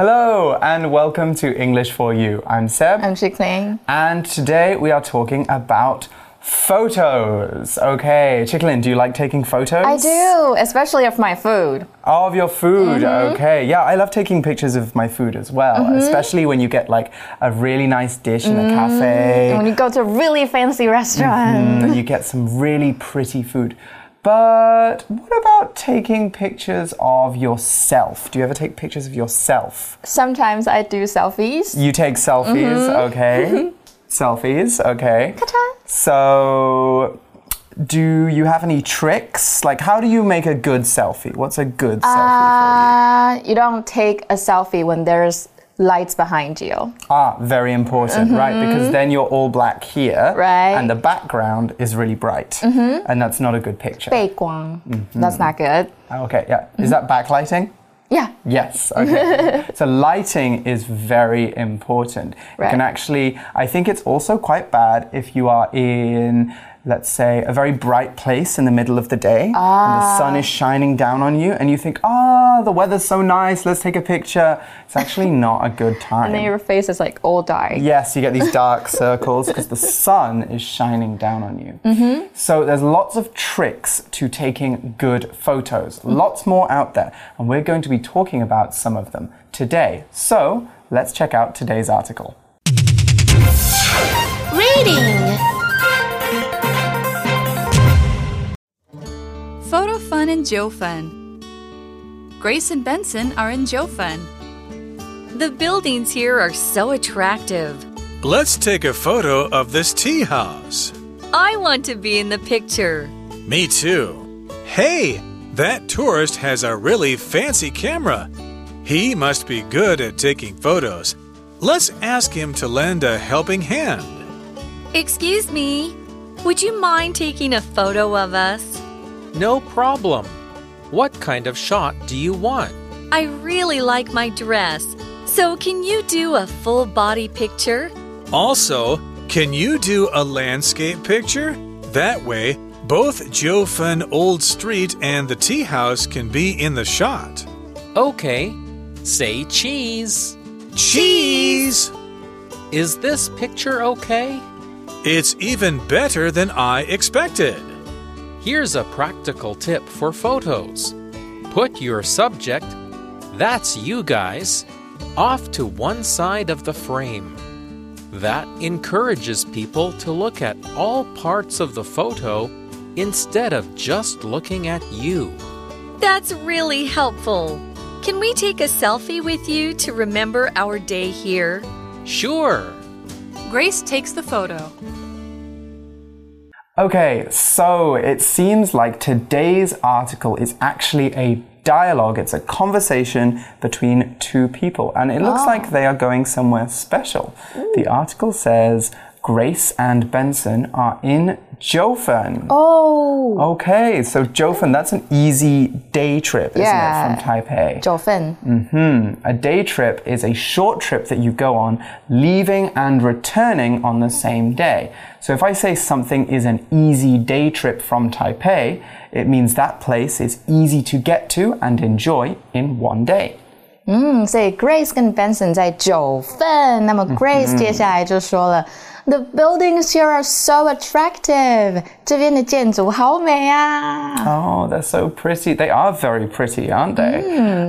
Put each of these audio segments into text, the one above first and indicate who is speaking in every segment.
Speaker 1: Hello and welcome to English for You. I'm Seb.
Speaker 2: I'm Chickling.
Speaker 1: And today we are talking about photos. Okay, Chicklin, do you like taking photos?
Speaker 2: I do, especially of my food.
Speaker 1: Of your food,
Speaker 2: Mm-hmm.
Speaker 1: okay. Yeah, I love taking pictures of my food as well, mm-hmm. especially when you get like a really nice dish in a mm-hmm.
Speaker 2: cafe when you go to a really fancy mm-hmm. restaurant.
Speaker 1: and you get some really pretty food. But what about taking pictures of yourself? Do you ever take pictures of yourself?
Speaker 2: Sometimes I do selfies.
Speaker 1: You take selfies,
Speaker 2: Mm-hmm.
Speaker 1: okay. selfies, okay. So, do you have any tricks? Like, how do you make a good selfie? What's a good selfie
Speaker 2: Uh, you don't take a selfie when there's lights behind you.
Speaker 1: Ah, very important, right? Because then you're all black here,
Speaker 2: Mm-hmm. Right. Mm-hmm.
Speaker 1: And the background is really bright, and that's not a good picture.
Speaker 2: 背光. That's not good.
Speaker 1: Okay, yeah. Is that backlighting?
Speaker 2: Yeah.
Speaker 1: Yes. Okay. so lighting is very important. It can actually, I think it's also quite bad if you are in, let's say, a very bright place in the middle of the day and the ah. sun is shining down on you, and you think, ah, the weather's so nice, let's take a picture. It's actually not a good time.
Speaker 2: And then your face is like all dark.
Speaker 1: Yes, you get these dark circles because the sun is shining down on you. Mm-hmm. So there's lots of tricks to taking good photos, mm-hmm. lots more out there, and we're going to be talking about some of them today. So let's check out today's article.
Speaker 3: Reading.
Speaker 4: Photo Fun and Jiufen. Grace and Benson are in Jiufen. The buildings here are so attractive.
Speaker 5: Let's take a photo of this tea house.
Speaker 4: I want to be in the picture.
Speaker 5: Me too. Hey, that tourist has a really fancy camera. He must be good at taking photos. Let's ask him to lend a helping hand.
Speaker 4: Excuse me, would you mind taking a photo of us?
Speaker 6: No problem. What kind of shot do you want?
Speaker 4: I really like my dress, so can you do a full body picture?
Speaker 5: Also, can you do a landscape picture? That way, both Jiufen Old Street and the tea house can be in the shot.
Speaker 6: Okay. Say cheese.
Speaker 5: Cheese!
Speaker 6: Is this picture okay?
Speaker 5: It's even better than I expected.
Speaker 6: Here's a practical tip for photos. Put your subject, that's you guys, off to one side of the frame. That encourages people to look at all parts of the photo instead of just looking at you.
Speaker 4: That's really helpful. Can we take a selfie with you to remember our day here?
Speaker 6: Sure.
Speaker 4: Grace takes the photo.
Speaker 1: Okay, so it seems like today's article is actually a dialogue, it's a conversation between two people, and it looks like ah. they are going somewhere special. The article says Grace and Benson are in Jiufen.
Speaker 2: Oh.
Speaker 1: Okay, so Jiufen, that's an easy day trip, isn't
Speaker 2: yeah.
Speaker 1: it, from Taipei?
Speaker 2: Jiufen.
Speaker 1: Mm-hmm. A day trip is a short trip that you go on, leaving and returning on the same day. So if I say something is an easy day trip from Taipei, it means that place is easy to get to and enjoy in one day.
Speaker 2: 嗯，所以 Grace 跟 Benson 在九份，那么 Grace 接下来就说了。Mm hmm. The buildings here are so attractive. 这边的建筑好美啊！
Speaker 1: Oh, they're so pretty. They are very pretty, aren't they?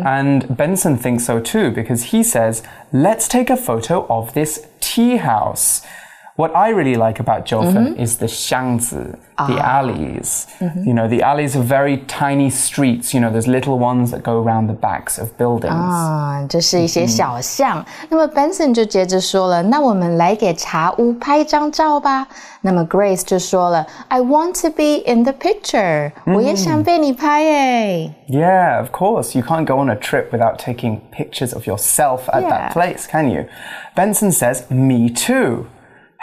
Speaker 1: And Benson thinks so too because he says, let's take a photo of this tea house. What I really like about Jofen is the 巷子, the alleys. You know, the alleys are very tiny streets. You know, there's little ones that go around the backs of buildings.
Speaker 2: 啊，这是一些小巷。那么 Benson 就接着说了：“那我们来给茶屋拍张照吧。”那么 Grace 就说了：“I want to be in the picture，、我也想被你拍诶。
Speaker 1: Yeah, of course. You can't go on a trip without taking pictures of yourself at
Speaker 2: Yeah.
Speaker 1: that place, can you? Benson says, Me too.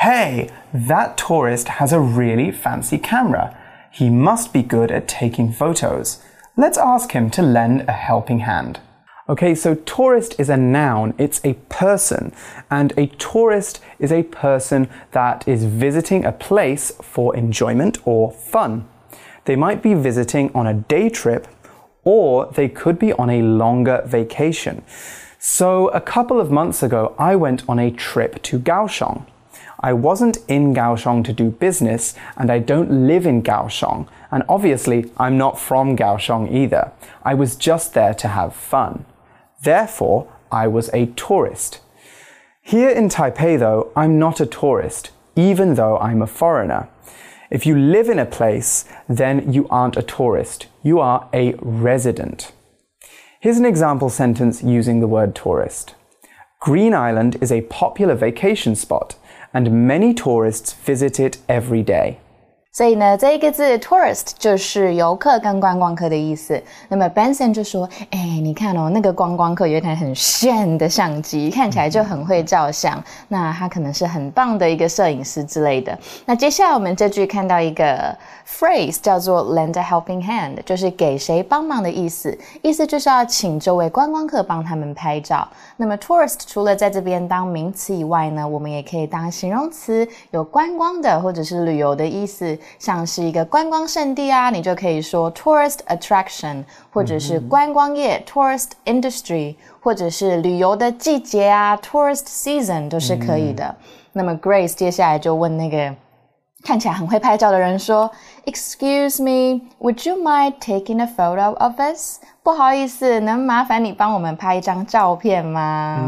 Speaker 1: Hey, that tourist has a really fancy camera. He must be good at taking photos. Let's ask him to lend a helping hand. Okay, so tourist is a noun, it's a person, and a tourist is a person that is visiting a place for enjoyment or fun. They might be visiting on a day trip or they could be on a longer vacation. So, a couple of months ago, I went on a trip to Kaohsiung. I wasn't in Kaohsiung to do business, and I don't live in Kaohsiung. And obviously, I'm not from Kaohsiung either. I was just there to have fun. Therefore, I was a tourist. Here in Taipei, though, I'm not a tourist, even though I'm a foreigner. If you live in a place, then you aren't a tourist. You are a resident. Here's an example sentence using the word tourist. Green Island is a popular vacation spot, and many tourists visit it every day.
Speaker 2: 所以呢，这一个字 tourist 就是游客跟观光客的意思。那么 Benson 就说：“哎，你看哦，那个观光客有一台很炫的相机，看起来就很会照相。那他可能是很棒的一个摄影师之类的。那接下来我们这句看到一个 phrase 叫做 lend a helping hand，就是给谁帮忙的意思。意思就是要请这位观光客帮他们拍照。那么 tourist 除了在这边当名词以外呢，我们也可以当形容词，有观光的或者是旅游的意思。”像是一个观光胜地啊，你就可以说 tourist attraction，或者是观光业 tourist industry，或者是旅游的季节啊 tourist season 都是可以的。那么 Grace 接下来就问那个看起来很会拍照的人说：“Excuse me, would you mind taking a photo of us？” 不好意思，能麻烦你帮我们拍一张照片吗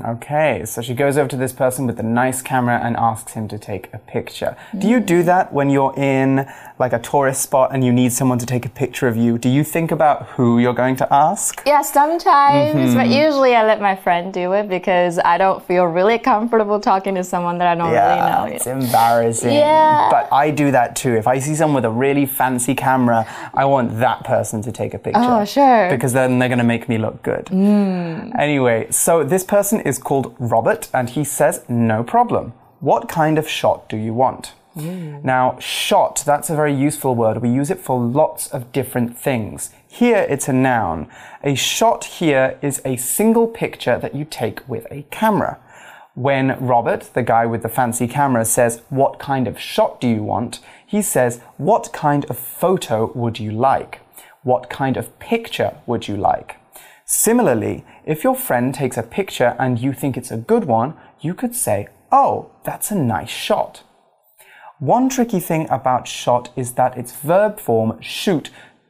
Speaker 1: ？Mm, okay, so she goes over to this person with a nice camera and asks him to take a picture. Do you do that when you're in like a tourist spot and you need someone to take a picture of you? Do you think about who you're going to ask?
Speaker 2: Yeah, sometimes, but usually I let my friend do it because I don't feel really comfortable talking to someone that I don't
Speaker 1: Yeah,
Speaker 2: really know.
Speaker 1: it's embarrassing.
Speaker 2: Yeah.
Speaker 1: But I do that too. If I see someone with a really fancy camera, I want that person to take a picture.
Speaker 2: Oh, sure.
Speaker 1: Because then they're going to make me look good. Anyway, so this person is called Robert and he says, no problem. What kind of shot do you want? Hmm. Now, shot, that's a very useful word. We use it for lots of different things. Here it's a noun. A shot here is a single picture that you take with a camera. When Robert, the guy with the fancy camera, says, What kind of shot do you want? he says, What kind of photo would you like? What kind of picture would you like? Similarly, if your friend takes a picture and you think it's a good one, you could say, Oh, that's a nice shot. One tricky thing about shot is that its verb form, shoot,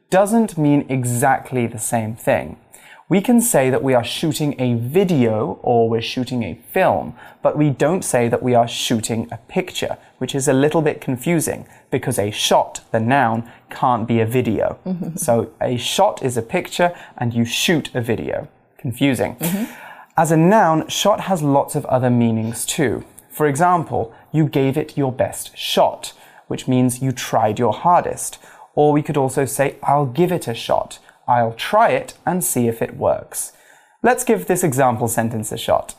Speaker 1: doesn't mean exactly the same thing. We can say that we are shooting a video or we're shooting a film, but we don't say that we are shooting a picture, which is a little bit confusing because a shot, the noun, can't be a video. Mm-hmm. so a shot is a picture and you shoot a video. Confusing. Mm-hmm. As a noun, shot has lots of other meanings too. For example, you gave it your best shot, which means you tried your hardest. Or we could also say, I'll give it a shot. I'll try it and see if it works. Let's give this example sentence a shot.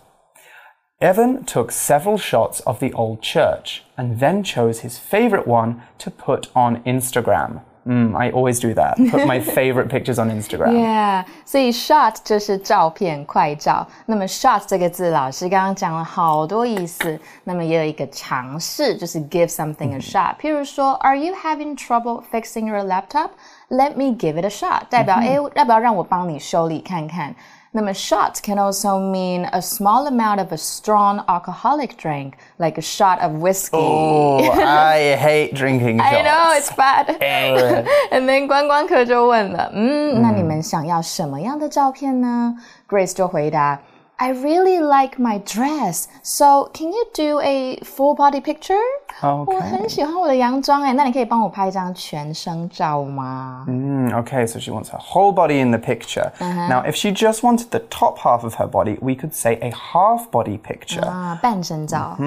Speaker 1: Evan took several shots of the old church and then chose his favorite one to put on Instagram. Mm, I always do that. Put my favorite pictures on Instagram.
Speaker 2: Yeah，所以 shot 就是照片、快照。那么 shot 这个字，老师刚刚讲了好多意思。那么也有一个尝试，就是 give something a shot。譬如说，Are you having trouble fixing your laptop? Let me give it a shot。代表哎，要不要让我帮你修理看看？ 那么 shot can also mean a small amount of a strong alcoholic drink, like a shot of whiskey.
Speaker 1: Oh, I hate drinking shots.
Speaker 2: I know it's bad.
Speaker 1: Ugh.
Speaker 2: And then 观光客就问了，嗯，那你们想要什么样的照片呢？Grace 就回答 ，I really like my dress, so can you do a full body picture？、
Speaker 1: Okay.
Speaker 2: 我很喜欢我的洋装哎，那你可以帮我拍一张全身照吗？
Speaker 1: Mm, okay, so she wants her whole body in the picture. Now, if she just wanted the top half of her body, we could say a half body picture.
Speaker 2: 啊，半身照。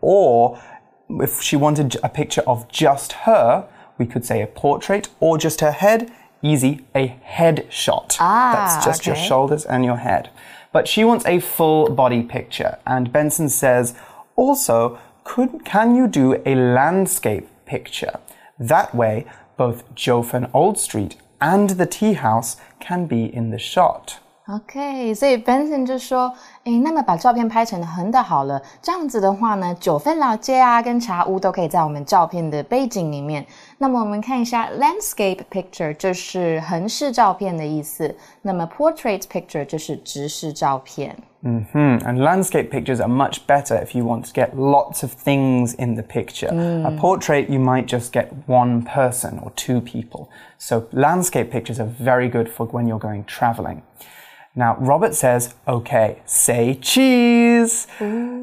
Speaker 1: Or if she wanted a picture of just her, we could say a portrait or just her head. Easy, a head shot.
Speaker 2: Ah,
Speaker 1: That's just your
Speaker 2: okay.
Speaker 1: shoulders and your head. but she wants a full body picture. And Benson says, also, could, can you do a landscape picture? That way, both Jiufen Old Street and the tea house can be in the shot.
Speaker 2: OK，所以 Benson 就说：“诶，那么把照片拍成横的好了，这样子的话呢，九份老街啊跟茶屋都可以在我们照片的背景里面。那么我们看一下 landscape picture，就是横式照片的意思。那么 portrait picture 就是直视照片。
Speaker 1: Mm -hmm. And landscape pictures are much better if you want to get lots of things in the picture. A portrait, you might just get one person or two people. So landscape pictures are very good for when you're going traveling. Now, Robert says, okay, say cheese.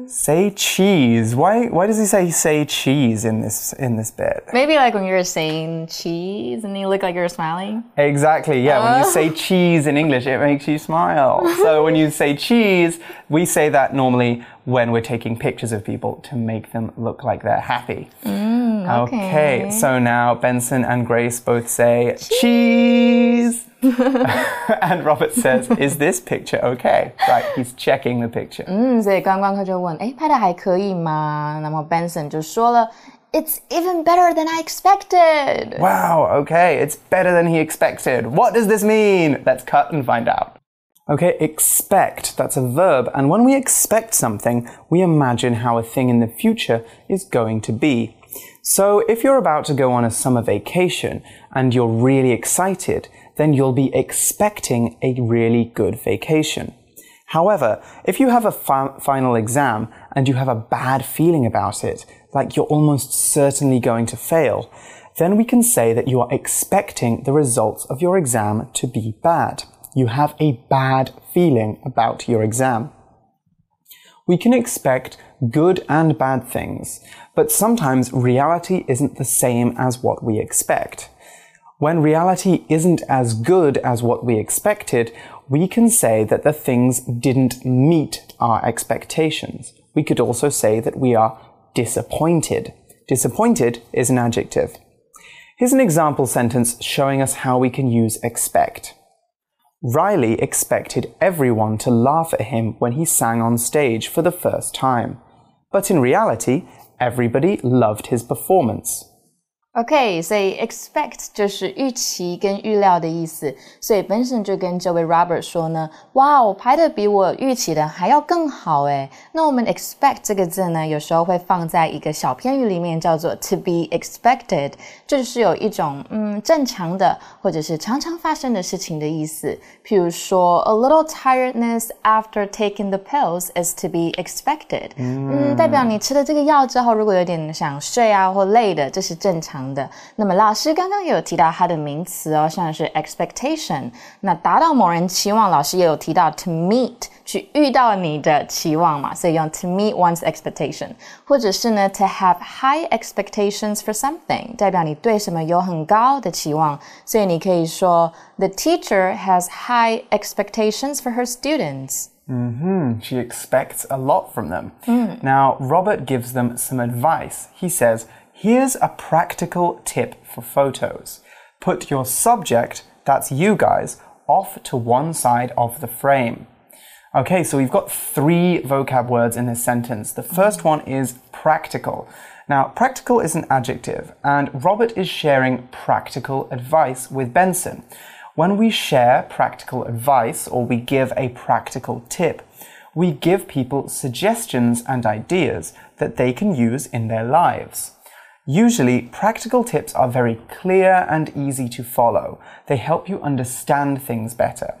Speaker 1: Say cheese. Why, why does he say say cheese in this, in this bit?
Speaker 2: Maybe like when you're saying cheese and you look like you're smiling.
Speaker 1: Exactly, yeah. When you say oh. cheese in English, it makes you smile. so when you say cheese, we say that normally when we're taking pictures of people to make them look like they're happy.
Speaker 2: Mm, okay.
Speaker 1: okay. so now Benson and Grace both say cheese. and Robert says, Is this picture okay? Right, he's checking the picture.
Speaker 2: 嗯，所以观光客就问，哎，拍的还可以吗？那么 Benson 就说了，It's even better than I expected.
Speaker 1: Wow, okay, it's better than he expected. What does this mean? Let's cut and find out. Okay, expect, that's a verb, and when we expect something, we imagine how a thing in the future is going to be. So if you're about to go on a summer vacation and you're really excited, then you'll be expecting a really good vacation. However, if you have a fi final exam and you have a bad feeling about it, like you're almost certainly going to fail, then we can say that you are expecting the results of your exam to be bad. You have a bad feeling about your exam. We can expect good and bad things, but sometimes reality isn't the same as what we expect. When reality isn't as good as what we expected, we can say that the things didn't meet our expectations. We could also say that we are disappointed. Disappointed is an adjective. Here's an example sentence showing us how we can use expect. Riley expected everyone to laugh at him when he sang on stage for the first time. But in reality, everybody loved his performance.
Speaker 2: OK，所以 expect 就是预期跟预料的意思，所以 Benson 就跟这位 Robert 说呢，哇，哦拍的比我预期的还要更好诶。那我们 expect 这个字呢，有时候会放在一个小片语里面，叫做 to be expected，就是有一种嗯正常的或者是常常发生的事情的意思。譬如说，a little tiredness after taking the pills is to be expected，嗯，代表你吃了这个药之后，如果有点想睡啊或累的，这是正常。的。那么老师刚刚有提到它的名词哦，像是 expectation，那达到某人期望，老师也有提到 to meet，去遇到你的期望嘛，所以用 to meet one's expectation，或者是呢 to have high expectations for something，代表你对什么有很高的期望，所以你可以说 the teacher has high expectations for her
Speaker 1: students。Mm-hmm. She expects a lot from them. Now, Robert gives them some advice. He says, Here's a practical tip for photos. Put your subject, that's you guys, off to one side of the frame. Okay, so we've got three vocab words in this sentence. The first one is practical. Now, practical is an adjective, and Robert is sharing practical advice with Benson. When we share practical advice or we give a practical tip, we give people suggestions and ideas that they can use in their lives. Usually, practical tips are very clear and easy to follow. They help you understand things better.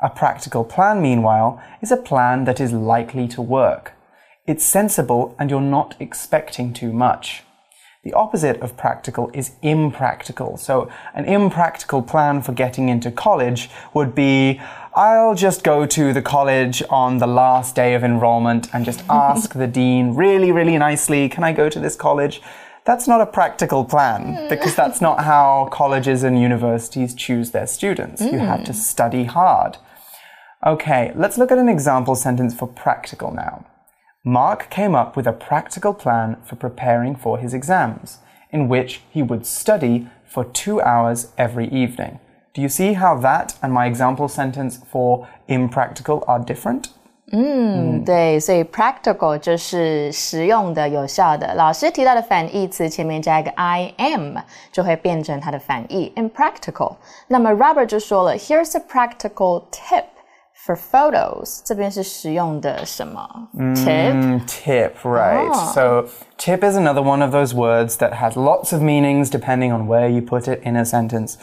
Speaker 1: A practical plan, meanwhile, is a plan that is likely to work. It's sensible and you're not expecting too much. The opposite of practical is impractical. So, an impractical plan for getting into college would be I'll just go to the college on the last day of enrollment and just ask the dean really, really nicely, can I go to this college? That's not a practical plan because that's not how colleges and universities choose their students. You have to hmm. study hard. Okay, let's look at an example sentence for practical now. Mark came up with a practical plan for preparing for his exams, in which he would study for two hours every evening. Do you see how that and my example sentence for impractical are different?
Speaker 2: 嗯，对，所以 practical 就是实用的、有效的。老师提到的反义词前面加一个 I am，就会变成它的反义 impractical。那么 Robert 就说了，Here's a practical tip For photos，这边是实用的什么、tip？
Speaker 1: Mm, tip, right.
Speaker 2: Ah.
Speaker 1: So, tip is another one of those words that has lots of meanings depending on where you put it in a sentence.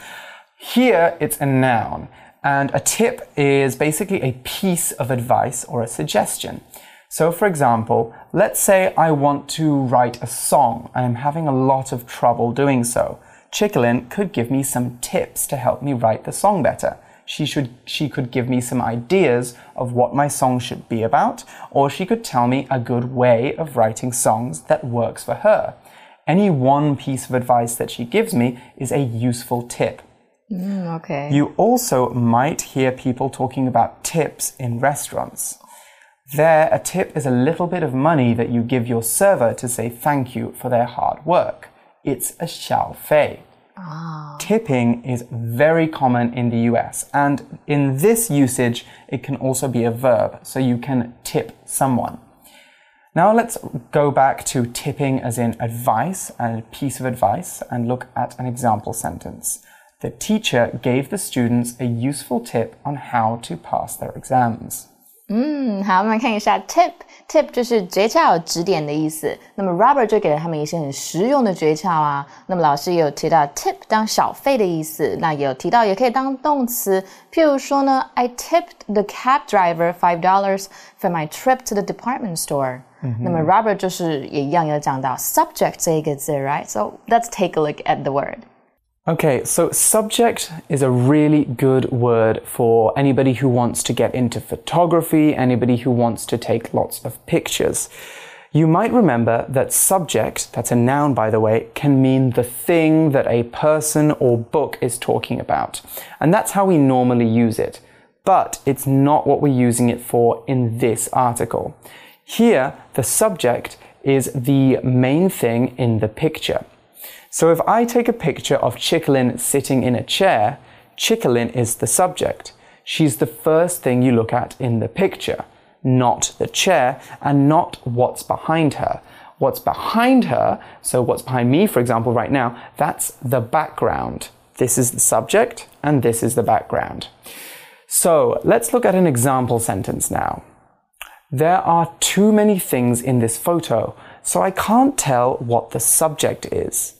Speaker 1: Here, it's a noun, and a tip is basically a piece of advice or a suggestion. So, for example, let's say I want to write a song. And I am having a lot of trouble doing so. Chickalin could give me some tips to help me write the song better. She should she could give me some ideas of what my song should be about, or she could tell me a good way of writing songs that works for her. Any one piece of advice that she gives me is a useful tip.
Speaker 2: Mm,
Speaker 1: OK，You also might hear people talking about tips in restaurants. There, a tip is a little bit of money that you give your server to say thank you for their hard work. It's a 小费. Ah. Tipping is very common in the US, and in this usage, it can also be a verb, so you can tip someone. Now let's go back to tipping as in advice and a piece of advice and look at an example sentence. The teacher gave the students a useful tip on how to pass their exams.
Speaker 2: 嗯，好，我们看一下 tip。tip 就是诀窍、指点的意思。那么 Robert 就给了他们一些很实用的诀窍啊。那么老师也有提到 tip 当小费的意思，那也有提到也可以当动词。譬如说呢，I tipped the cab driver five dollars for my trip to the department store。那么 Robert 就是也一样有讲到 subject 这一个字，right？So let's take a look at the word。
Speaker 1: Okay, so subject is a really good word for anybody who wants to get into photography, anybody who wants to take lots of pictures. You might remember that subject, that's a noun by the way, can mean the thing that a person or book is talking about. And that's how we normally use it. But it's not what we're using it for in this article. Here, the subject is the main thing in the picture. So if I take a picture of Chickalin sitting in a chair, Chickalin is the subject. She's the first thing you look at in the picture, not the chair and not what's behind her. What's behind her, so what's behind me, for example, right now, that's the background. This is the subject and this is the background. So let's look at an example sentence now. There are too many things in this photo, so I can't tell what the subject is.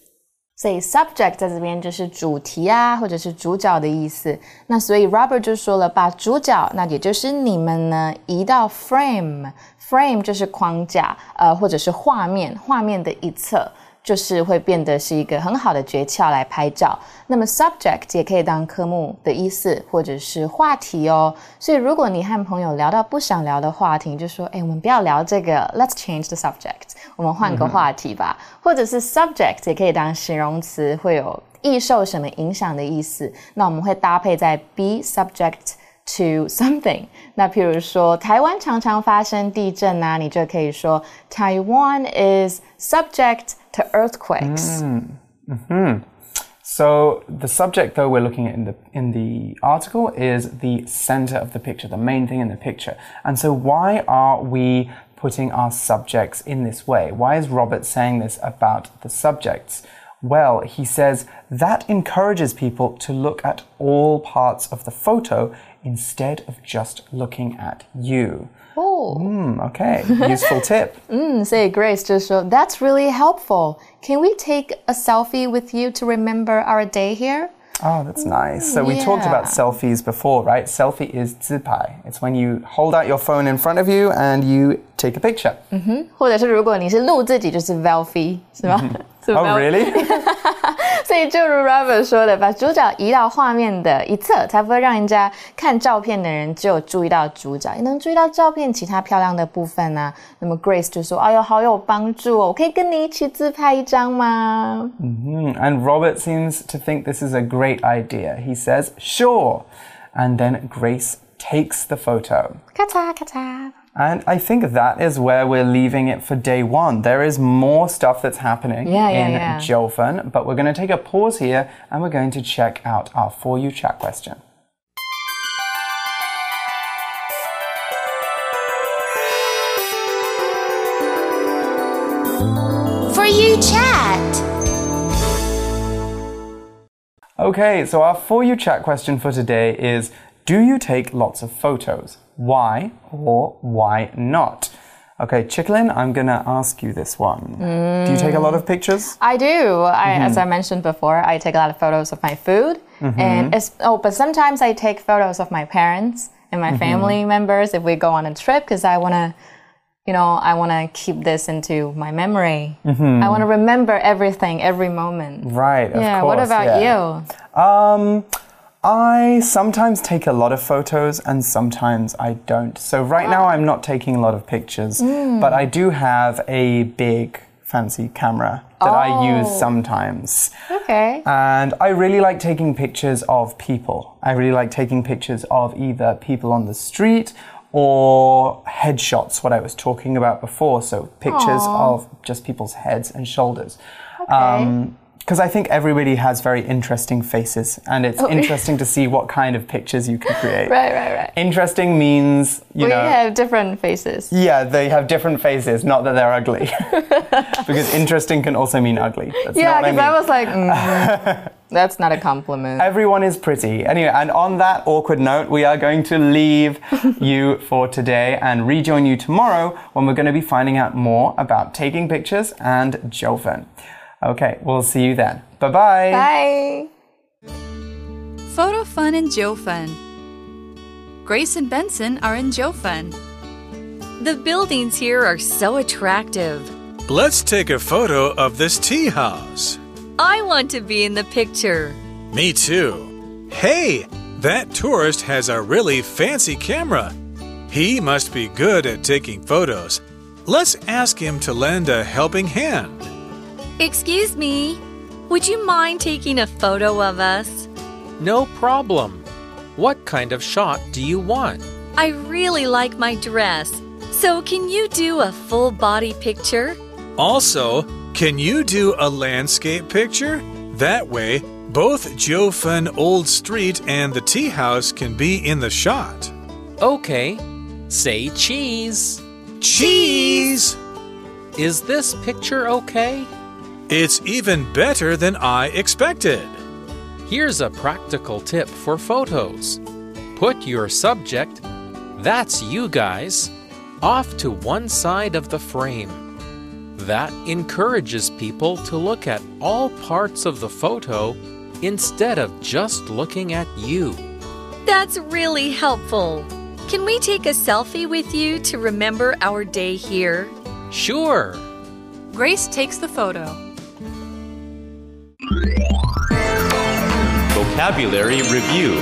Speaker 2: 所以 subject 在这边就是主题啊，或者是主角的意思。那所以 Robert 就说了，把主角，那也就是你们呢，移到 frame。frame 就是框架，呃，或者是画面，画面的一侧。就是会变得是一个很好的诀窍来拍照。那么 subject 也可以当科目的意思，或者是话题哦。所以如果你和朋友聊到不想聊的话题，就说：“哎，我们不要聊这个，Let's change the subject，我们换个话题吧。或者是 subject 也可以当形容词，会有易受什么影响的意思。那我们会搭配在 be subject。to something，那譬如说台湾常常发生地震啊，你就可以说 Taiwan is subject to earthquakes。
Speaker 1: So the subject, though, we're looking at in the in the article is the center of the picture, the main thing in the picture. And so, why are we putting our subjects in this way? Why is Robert saying this about the subjects? Well, he says that encourages people to look at all parts of the photo instead of just looking at you.
Speaker 2: Oh.
Speaker 1: Mm, okay. Useful tip.
Speaker 2: mm, say Grace just that's really helpful. Can we take a selfie with you to remember our day here?
Speaker 1: Oh, that's nice. So yeah. we talked about selfies before, right? Selfie is zipai. It's when you hold out your phone in front of you and you take a picture.
Speaker 2: 或者是如果你是录自己，就是 selfie，是吗？是
Speaker 1: Oh,
Speaker 2: selfie
Speaker 1: really?
Speaker 2: 所以就如 Robert 说的，把主角移到画面的一侧，才不会让人家看照片的人只有注意到主角，也能注意到照片其他漂亮的部分呢、那么 Grace 就说：“哎呦，好有帮助哦！我可以跟你一起自拍一张吗
Speaker 1: Hmm, And Robert seems to think this is a great idea. He says, sure. And then Grace takes the photo.？”
Speaker 2: 咔嚓咔嚓。
Speaker 1: And I think that is where we're leaving it for day one. There is more stuff that's happening
Speaker 2: Yeah, yeah,
Speaker 1: in
Speaker 2: yeah.
Speaker 1: Jiufen, but we're going to take a pause here and we're going to check out our For You chat question.
Speaker 3: For you chat.
Speaker 1: Okay, so our For You chat question for today is Do you take lots of photos? Why or why not? Okay, Chicklin, I'm gonna ask you this one. Do you take a lot of pictures?
Speaker 2: I do. I, As mm-hmm. I mentioned before, I take a lot of photos of my food, mm-hmm. and it's, oh, but sometimes I take photos of my parents and my mm-hmm. family members if we go on a trip because I want to, you know, I want to keep this into my memory. I want to remember everything, every moment.
Speaker 1: Right, of
Speaker 2: yeah.
Speaker 1: course.
Speaker 2: what about
Speaker 1: yeah.
Speaker 2: you?
Speaker 1: Um, I sometimes take a lot of photos and sometimes I don't. So right now I'm not taking a lot of pictures, hmm. but I do have a big fancy camera that I use oh. sometimes.
Speaker 2: Okay.
Speaker 1: And I really like taking pictures of people. I really like taking pictures of either people on the street or headshots, what I was talking about before. So pictures of just people's heads and shoulders.
Speaker 2: Okay.
Speaker 1: Um, Because I think everybody has very interesting faces, and it's interesting to see what kind of pictures you can create.
Speaker 2: right, right, right.
Speaker 1: Interesting means, you
Speaker 2: we
Speaker 1: know.
Speaker 2: have different faces.
Speaker 1: Yeah, they have different faces, not that they're ugly. because interesting can also mean ugly. That's
Speaker 2: Yeah,
Speaker 1: what I
Speaker 2: because
Speaker 1: mean.
Speaker 2: I, was like, mm, that's not a compliment.
Speaker 1: Everyone is pretty. Anyway, and on that awkward note, we are going to leave you for today and rejoin you tomorrow when we're going to be finding out more about taking pictures and Jiufen. Okay, we'll see you then. Bye-bye.
Speaker 2: Bye.
Speaker 4: Photo Fun and Jiufen. Grace and Benson are in Jiufen. The buildings here are so attractive.
Speaker 5: Let's take a photo of this tea house.
Speaker 4: I want to be in the picture.
Speaker 5: Me too. Hey, that tourist has a really fancy camera. He must be good at taking photos. Let's ask him to lend a helping hand.
Speaker 4: Excuse me, would you mind taking a photo of us?
Speaker 6: No problem. What kind of shot do you want?
Speaker 4: I really like my dress. So, can you do a full body picture?
Speaker 5: Also, can you do a landscape picture? That way, both Jiufen Old Street and the tea house can be in the shot.
Speaker 6: Okay. Say cheese.
Speaker 5: Cheese!
Speaker 6: Is this picture okay?
Speaker 5: It's even better than I expected.
Speaker 6: Here's a practical tip for photos. Put your subject, that's you guys, off to one side of the frame. That encourages people to look at all parts of the photo instead of just looking at you.
Speaker 4: That's really helpful. Can we take a selfie with you to remember our day here?
Speaker 6: Sure.
Speaker 4: Grace takes the photo.
Speaker 7: Vocabulary Review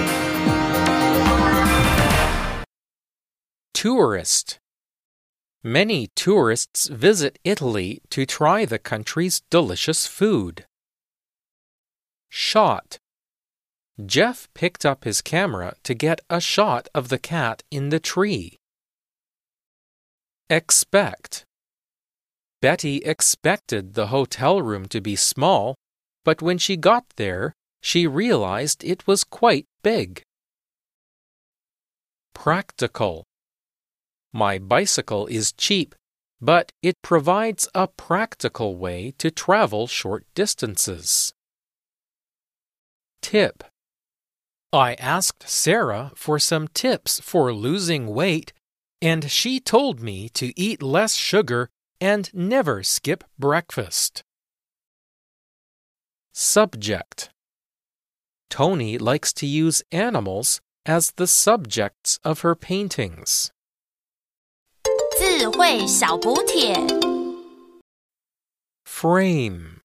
Speaker 6: Tourist. Many tourists visit Italy to try the country's delicious food. Shot. Jeff picked up his camera to get a shot of the cat in the tree. Expect. Betty expected the hotel room to be small, but when she got there, she realized it was quite big. Practical. My bicycle is cheap, but it provides a practical way to travel short distances. Tip. I asked Sarah for some tips for losing weight, and she told me to eat less sugar and never skip breakfast Subject. Tony likes to use animals as the subjects of her paintings.
Speaker 3: 智慧小补帖。
Speaker 6: Frame.